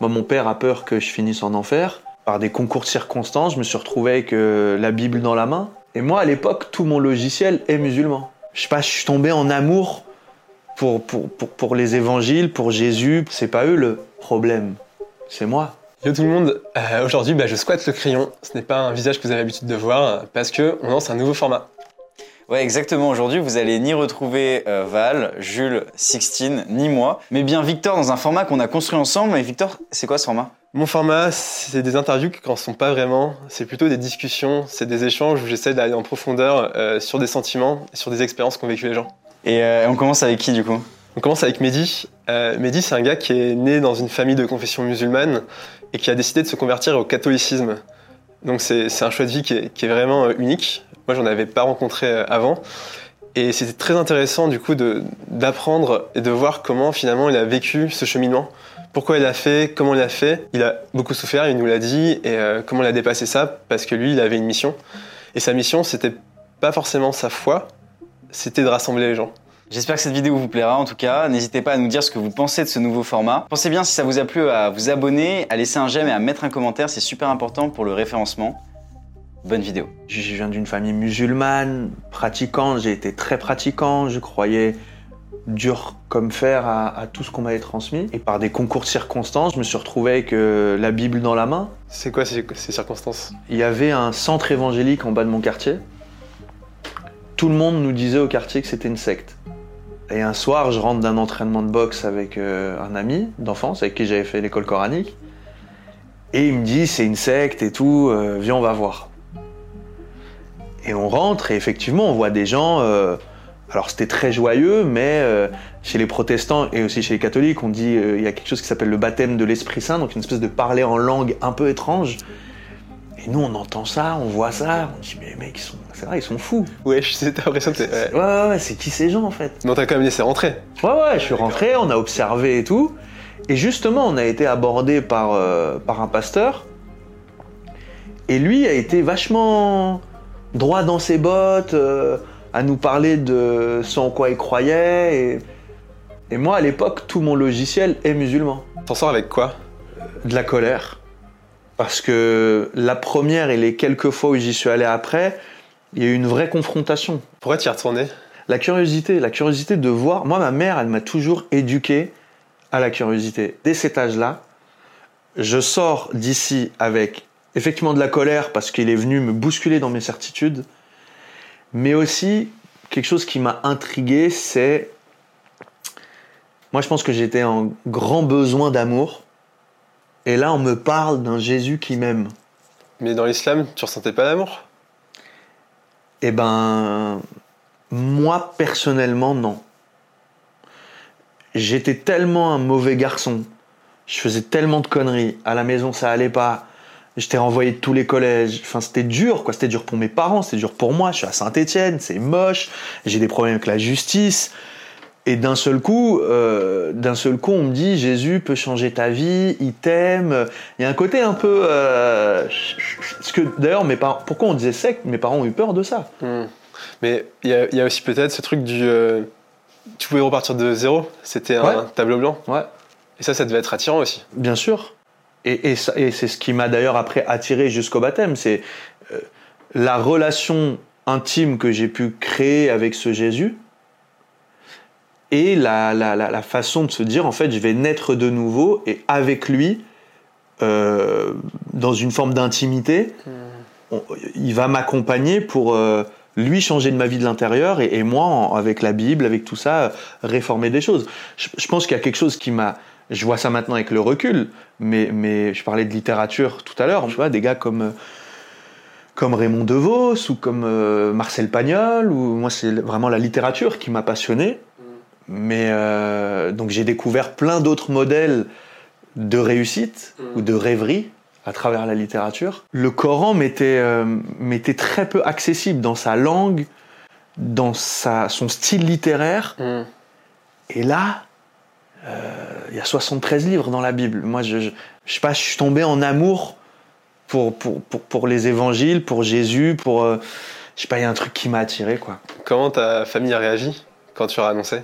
Moi, mon père a peur que je finisse en enfer. Par des concours de circonstances, je me suis retrouvé avec euh, la Bible dans la main. Et moi, à l'époque, tout mon logiciel est musulman. Je sais suis tombé en amour pour, pour, pour, les évangiles, pour Jésus. C'est pas eux le problème, c'est moi. Yo tout le monde, Euh, aujourd'hui bah, je squatte le crayon. Ce n'est pas un visage que vous avez l'habitude de voir parce que on lance un nouveau format. Ouais, exactement. Aujourd'hui, vous allez ni retrouver euh, Val, Jules, Sixtine, ni moi, mais bien Victor dans un format qu'on a construit ensemble. Et Victor, c'est quoi ce format? Mon format, c'est des interviews qui n'en sont pas vraiment. C'est plutôt des discussions, c'est des échanges où j'essaie d'aller en profondeur euh, sur des sentiments, sur des expériences qu'ont vécu les gens. Et euh, on commence avec qui du coup? On commence avec Mehdi. Euh, Mehdi, c'est un gars qui est né dans une famille de confession musulmane et qui a décidé de se convertir au catholicisme. Donc c'est un choix de vie qui est, qui est vraiment unique. Moi, j'en avais pas rencontré euh, avant. Et c'était très intéressant du coup d'apprendre et de voir comment finalement il a vécu ce cheminement. Pourquoi il a fait, comment il a fait. Il a beaucoup souffert, il nous l'a dit, et euh, comment il a dépassé ça, parce que lui, il avait une mission. Et sa mission, c'était pas forcément sa foi, c'était de rassembler les gens. J'espère que cette vidéo vous plaira en tout cas. N'hésitez pas à nous dire ce que vous pensez de ce nouveau format. Pensez bien si ça vous a plu à vous abonner, à laisser un j'aime et à mettre un commentaire, c'est super important pour le référencement. Bonne vidéo. Je viens d'une famille musulmane, pratiquante, j'ai été très pratiquant, je croyais dur comme fer à, à tout ce qu'on m'avait transmis. Et par des concours de circonstances, je me suis retrouvé avec euh, la Bible dans la main. C'est quoi ces, ces circonstances? Il y avait un centre évangélique en bas de mon quartier. Tout le monde nous disait au quartier que c'était une secte. Et un soir, je rentre d'un entraînement de boxe avec euh, un ami d'enfance avec qui j'avais fait l'école coranique. Et il me dit, c'est une secte et tout, euh, viens, on va voir. Et on rentre et effectivement, on voit des gens. euh, alors c'était très joyeux, mais euh, chez les protestants et aussi chez les catholiques, on dit euh, il y a quelque chose qui s'appelle le baptême de l'Esprit Saint, donc une espèce de parler en langue un peu étrange. Et nous, on entend ça, on voit ça, on dit mais mecs, ils sont, c'est vrai, ils sont fous. Ouais, t'as l'impression que. Ouais, ouais, ouais, c'est qui ces gens en fait? Non, t'as quand même laissé rentrer. Ouais, ouais, je suis rentré, on a observé et tout. Et justement, on a été abordé par, euh, par un pasteur. Et lui a été vachement droit dans ses bottes, euh, à nous parler de ce en quoi il croyait. Et, et moi, à l'époque, tout mon logiciel est musulman. T'en sors avec quoi? De la colère. Parce que la première et les quelques fois où j'y suis allé après, il y a eu une vraie confrontation. Pourquoi t'y retourné La curiosité, la curiosité de voir. Moi, ma mère, elle m'a toujours éduqué à la curiosité. Dès cet âge-là, je sors d'ici avec effectivement de la colère parce qu'il est venu me bousculer dans mes certitudes, mais aussi quelque chose qui m'a intrigué, c'est. Moi, je pense que j'étais en grand besoin d'amour. Et là, on me parle d'un Jésus qui m'aime. Mais dans l'islam, tu ressentais pas d'amour Eh ben, moi personnellement, non. J'étais tellement un mauvais garçon. Je faisais tellement de conneries. À la maison, ça allait pas. J'étais renvoyé de tous les collèges. Enfin, c'était dur, quoi. C'était dur pour mes parents, c'était dur pour moi. Je suis à Saint-Étienne, c'est moche. J'ai des problèmes avec la justice. Et d'un seul coup, euh, d'un seul coup, on me dit Jésus peut changer ta vie, il t'aime. Il y a un côté un peu, euh, parce que d'ailleurs, mes parents, pourquoi on disait secte Mes parents ont eu peur de ça. Hmm. Mais il y, a- il y a aussi peut-être ce truc du. euh, tu pouvais repartir de zéro, c'était un Ouais. tableau blanc. Ouais. Et ça, ça devait être attirant aussi. Bien sûr. Et, et ça- et c'est ce qui m'a d'ailleurs après attiré jusqu'au baptême. C'est euh, la relation intime que j'ai pu créer avec ce Jésus et la, la- la- la façon de se dire en fait je vais naître de nouveau et avec lui euh, dans une forme d'intimité on- il va m'accompagner pour euh, lui changer de ma vie de l'intérieur et, et moi en- avec la Bible avec tout ça réformer des choses je, je pense qu'il y a quelque chose qui m'a je vois ça maintenant avec le recul mais, mais je parlais de littérature tout à l'heure tu vois des gars comme euh, comme Raymond DeVos ou comme euh, Marcel Pagnol ou moi c'est vraiment la littérature qui m'a passionné mais euh, donc j'ai découvert plein d'autres modèles de réussite ou de rêverie à travers la littérature. Le Coran m'était euh, très peu accessible dans sa langue, dans sa, son style littéraire. Hmm. Et là, il y a 73 livres dans la Bible. Moi, je, je, je sais pas, je suis tombé en amour pour, pour, pour, pour les évangiles, pour Jésus, pour... euh, je sais pas, il y a un truc qui m'a attiré, quoi. Comment ta famille a réagi quand tu as annoncé?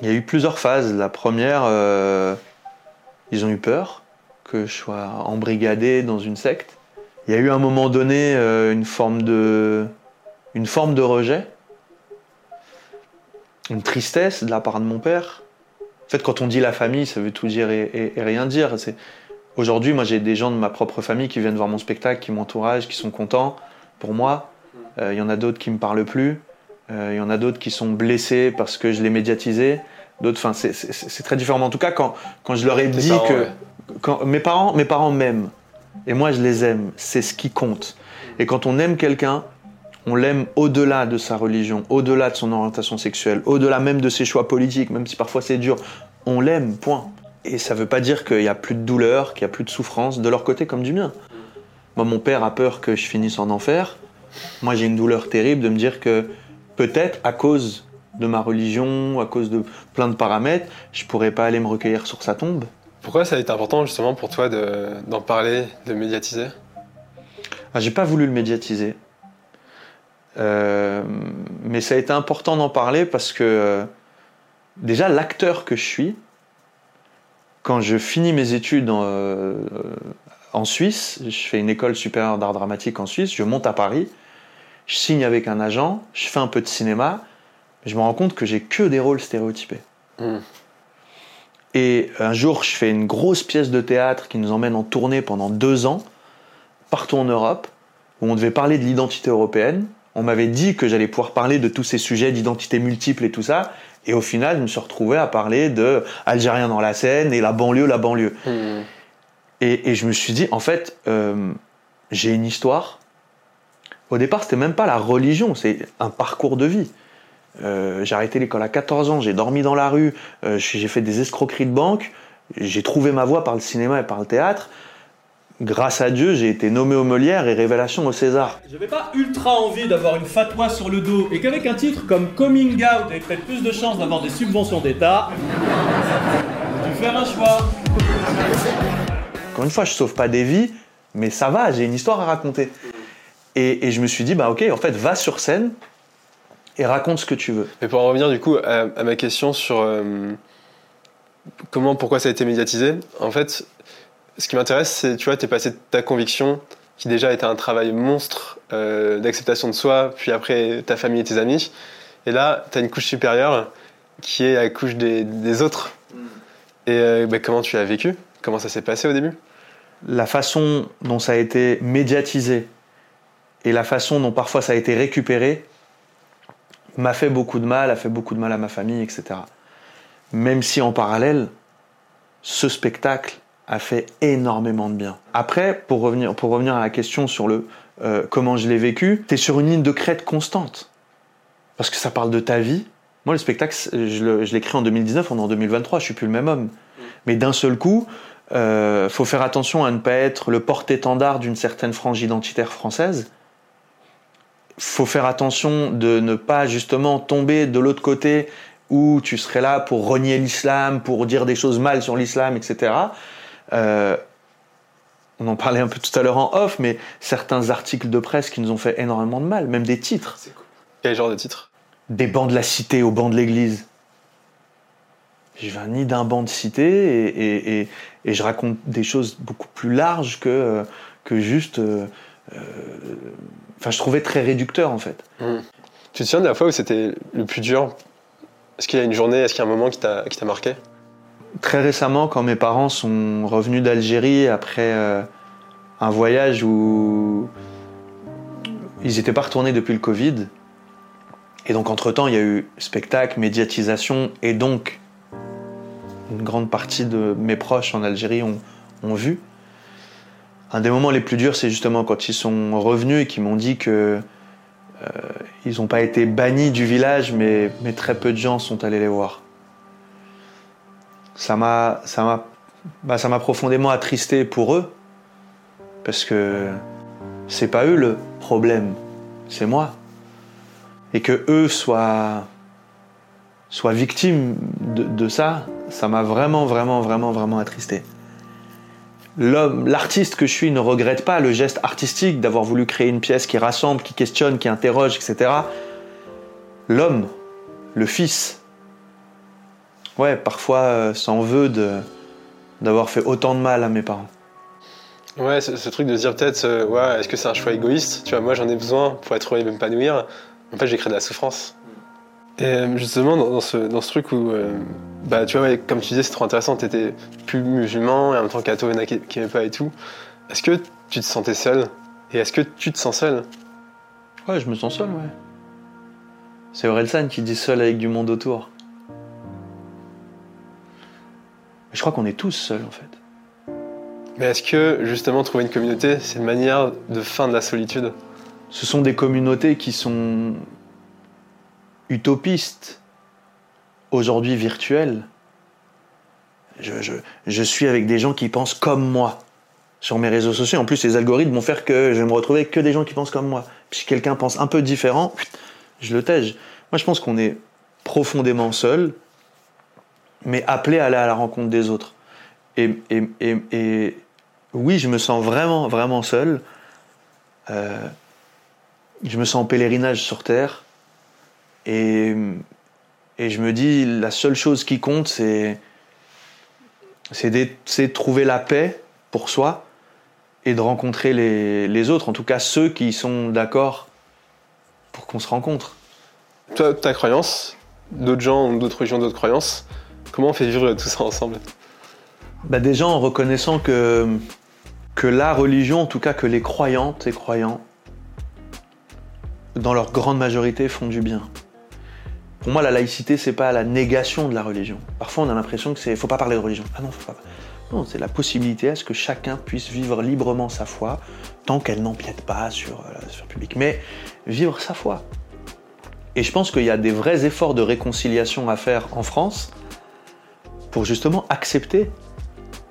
Il y a eu plusieurs phases. La première, euh, Ils ont eu peur que je sois embrigadé dans une secte. Il y a eu à un moment donné euh, une, forme de, une forme de rejet, une tristesse de la part de mon père. En fait, quand on dit la famille, ça veut tout dire et, et- et rien dire. C'est- Aujourd'hui, moi, j'ai des gens de ma propre famille qui viennent voir mon spectacle, qui m'entouragent, qui sont contents pour moi. Euh, Il y en a d'autres qui me parlent plus. Euh, Il y en a d'autres qui sont blessés parce que je l'ai médiatisé. D'autres, enfin, c'est- c'est c'est très différent. Mais en tout cas, quand, quand je leur ai dit parents, que ouais. quand, mes parents, mes parents m'aiment et moi je les aime, c'est ce qui compte. Et quand on aime quelqu'un, on l'aime au-delà de sa religion, au-delà de son orientation sexuelle, au-delà même de ses choix politiques, même si parfois c'est dur. On l'aime, point. Et ça veut pas dire qu'il y a plus de douleur, qu'il y a plus de souffrance de leur côté comme du mien. Moi, mon père a peur que je finisse en enfer. Moi, j'ai une douleur terrible de me dire que peut-être à cause de ma religion, à cause de plein de paramètres, je pourrais pas aller me recueillir sur sa tombe. Pourquoi ça a été important justement pour toi de- d'en parler, de médiatiser? Ah, j'ai pas voulu le médiatiser. Euh, mais ça a été important d'en parler parce que euh, déjà l'acteur que je suis, quand je finis mes études en, euh, en Suisse, je fais une école supérieure d'art dramatique en Suisse, je monte à Paris, je signe avec un agent, je fais un peu de cinéma, je me rends compte que j'ai que des rôles stéréotypés. Hmm. Et un jour, je fais une grosse pièce de théâtre qui nous emmène en tournée pendant deux ans, partout en Europe, où on devait parler de l'identité européenne. On m'avait dit que j'allais pouvoir parler de tous ces sujets d'identité multiple et tout ça. Et au final, je me suis retrouvé à parler de Algériens dans la Seine et la banlieue, la banlieue. Hmm. Et, et je me suis dit, en fait, euh, j'ai une histoire. Au départ, c'était même pas la religion, c'est un parcours de vie. Euh, j'ai arrêté l'école à 14 ans, j'ai dormi dans la rue, euh, j'ai fait des escroqueries de banque, j'ai trouvé ma voie par le cinéma et par le théâtre. Grâce à Dieu, j'ai été nommé au Molière et révélation au César. J'avais pas ultra envie d'avoir une fatwa sur le dos et qu'avec un titre comme Coming Out ait peut-être plus de chances d'avoir des subventions d'État, j'ai dû faire un choix. Encore une fois, je sauve pas des vies, mais ça va, j'ai une histoire à raconter. Et, et je me suis dit, bah ok, en fait, va sur scène et raconte ce que tu veux. Mais pour en revenir du coup à, à ma question sur euh, comment, pourquoi ça a été médiatisé, en fait, ce qui m'intéresse, c'est, tu vois, t'es passé de ta conviction, qui déjà était un travail monstre euh, d'acceptation de soi, puis après ta famille et tes amis, et là, t'as une couche supérieure qui est la couche des, des autres. Et euh, bah, comment tu l'as vécu? Comment ça s'est passé au début? La façon dont ça a été médiatisé et la façon dont parfois ça a été récupéré m'a fait beaucoup de mal, a fait beaucoup de mal à ma famille, etc. Même si en parallèle, ce spectacle a fait énormément de bien. Après, pour revenir, pour revenir à la question sur le euh, comment je l'ai vécu, tu es sur une ligne de crête constante. Parce que ça parle de ta vie. Moi, le spectacle, je l'ai créé en 2019, on est en 2023, je suis plus le même homme. Mais d'un seul coup, euh, faut faire attention à ne pas être le porte-étendard d'une certaine frange identitaire française. Faut faire attention de ne pas justement tomber de l'autre côté où tu serais là pour renier l'islam, pour dire des choses mal sur l'islam, etc. Euh, on en parlait un peu tout à l'heure en off, mais certains articles de presse qui nous ont fait énormément de mal, même des titres. Quel genre de titre Des bancs de la cité au banc de l'église. Je viens ni d'un banc de cité et, et- et- et je raconte des choses beaucoup plus larges que, euh, que juste. euh, euh, Enfin, je trouvais très réducteur en fait. Tu te souviens de la fois où c'était le plus dur? Est-ce qu'il y a une journée, est-ce qu'il y a un moment qui t'a qui t'a marqué? Très récemment, quand mes parents sont revenus d'Algérie après euh, un voyage où ils n'étaient pas retournés depuis le Covid, et donc entre-temps, il y a eu spectacle, médiatisation, et donc une grande partie de mes proches en Algérie ont, vu. Un des moments les plus durs, c'est justement quand ils sont revenus et qu'ils m'ont dit que euh, ils n'ont pas été bannis du village, mais très peu de gens sont allés les voir ça m'a ça m'a bah, ça m'a profondément attristé pour eux parce que c'est pas eux le problème c'est moi. Et que eux soient soient victimes de, de ça ça m'a vraiment vraiment vraiment vraiment attristé. L'homme l'artiste que je suis ne regrette pas le geste artistique d'avoir voulu créer une pièce qui rassemble qui questionne qui interroge etc l'homme le fils Ouais, parfois euh, s'en veut de, d'avoir fait autant de mal à mes parents. Ouais, ce, ce truc de se dire peut-être, euh, ouais, est-ce que c'est un choix égoïste? Tu vois, moi j'en ai besoin pour être heureux et m'épanouir. En fait, j'ai créé de la souffrance. Et euh, justement, dans, dans ce, dans ce truc où, euh, bah, tu vois, ouais, comme tu disais, c'est trop intéressant, t'étais plus musulman et en même temps catho, a qui qui pas et tout. Est-ce que tu te sentais seul? Et est-ce que tu te sens seul? Ouais, je me sens seul, ouais. C'est Orelsan qui dit seul avec du monde autour. Je crois qu'on est tous seuls en fait. Mais est-ce que justement trouver une communauté, c'est une manière de fin de la solitude? Ce sont des communautés qui sont utopistes, aujourd'hui virtuelles. Je, je- je suis avec des gens qui pensent comme moi sur mes réseaux sociaux. En plus, les algorithmes vont faire que je vais me retrouver avec que des gens qui pensent comme moi. Puis si quelqu'un pense un peu différent, je le tège. Moi, je pense qu'on est profondément seul, mais appelé à aller à la rencontre des autres. Et, et- et- et oui, je me sens vraiment, vraiment seul. Euh, je me sens en pèlerinage sur Terre. Et, et je me dis, la seule chose qui compte, c'est de trouver la paix pour soi et de rencontrer les, les autres, en tout cas ceux qui sont d'accord pour qu'on se rencontre. Toi, ta croyance, d'autres gens ont d'autres religions, d'autres croyances, comment on fait vivre tout ça ensemble Bah déjà en reconnaissant que, que la religion, en tout cas que les croyantes et croyants, dans leur grande majorité, font du bien. Pour moi, la laïcité, c'est pas la négation de la religion. Parfois, on a l'impression que c'est faut pas parler de religion. Ah non, faut pas. Non, c'est la possibilité à ce que chacun puisse vivre librement sa foi, tant qu'elle n'empiète pas sur euh, la sphère publique. Mais vivre sa foi. Et je pense qu'il y a des vrais efforts de réconciliation à faire en France pour justement accepter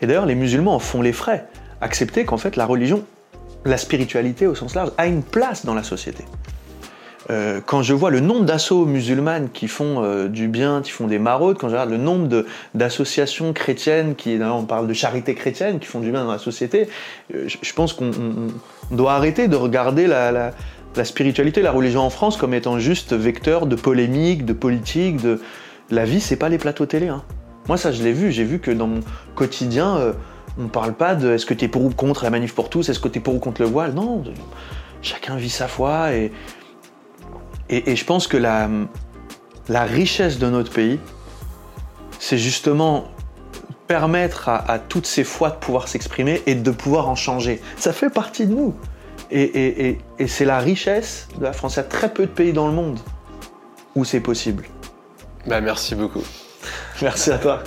et d'ailleurs, les musulmans en font les frais. Accepter qu'en fait, la religion, la spiritualité au sens large, a une place dans la société. Euh, quand je vois le nombre d'assauts musulmanes qui font euh, du bien, qui font des maraudes, quand je regarde le nombre d'associations chrétiennes, qui, on parle de charité chrétienne, qui font du bien dans la société, euh, je, pense qu'on on- on doit arrêter de regarder la spiritualité, la religion en France comme étant juste vecteur de polémique, de politique, de... La vie, c'est pas les plateaux télé. hein. Moi, ça, je l'ai vu. J'ai vu que dans mon quotidien, euh, on parle pas de est-ce que tu es pour ou contre la manif pour tous, est-ce que tu es pour ou contre le voile. Non, chacun vit sa foi. Et, et, je pense que la, la richesse de notre pays, c'est justement permettre à, toutes ces foi de pouvoir s'exprimer et de pouvoir en changer. Ça fait partie de nous. Et, et- et- et c'est la richesse de la France. Il y a très peu de pays dans le monde où c'est possible. Bah merci beaucoup. Merci à toi.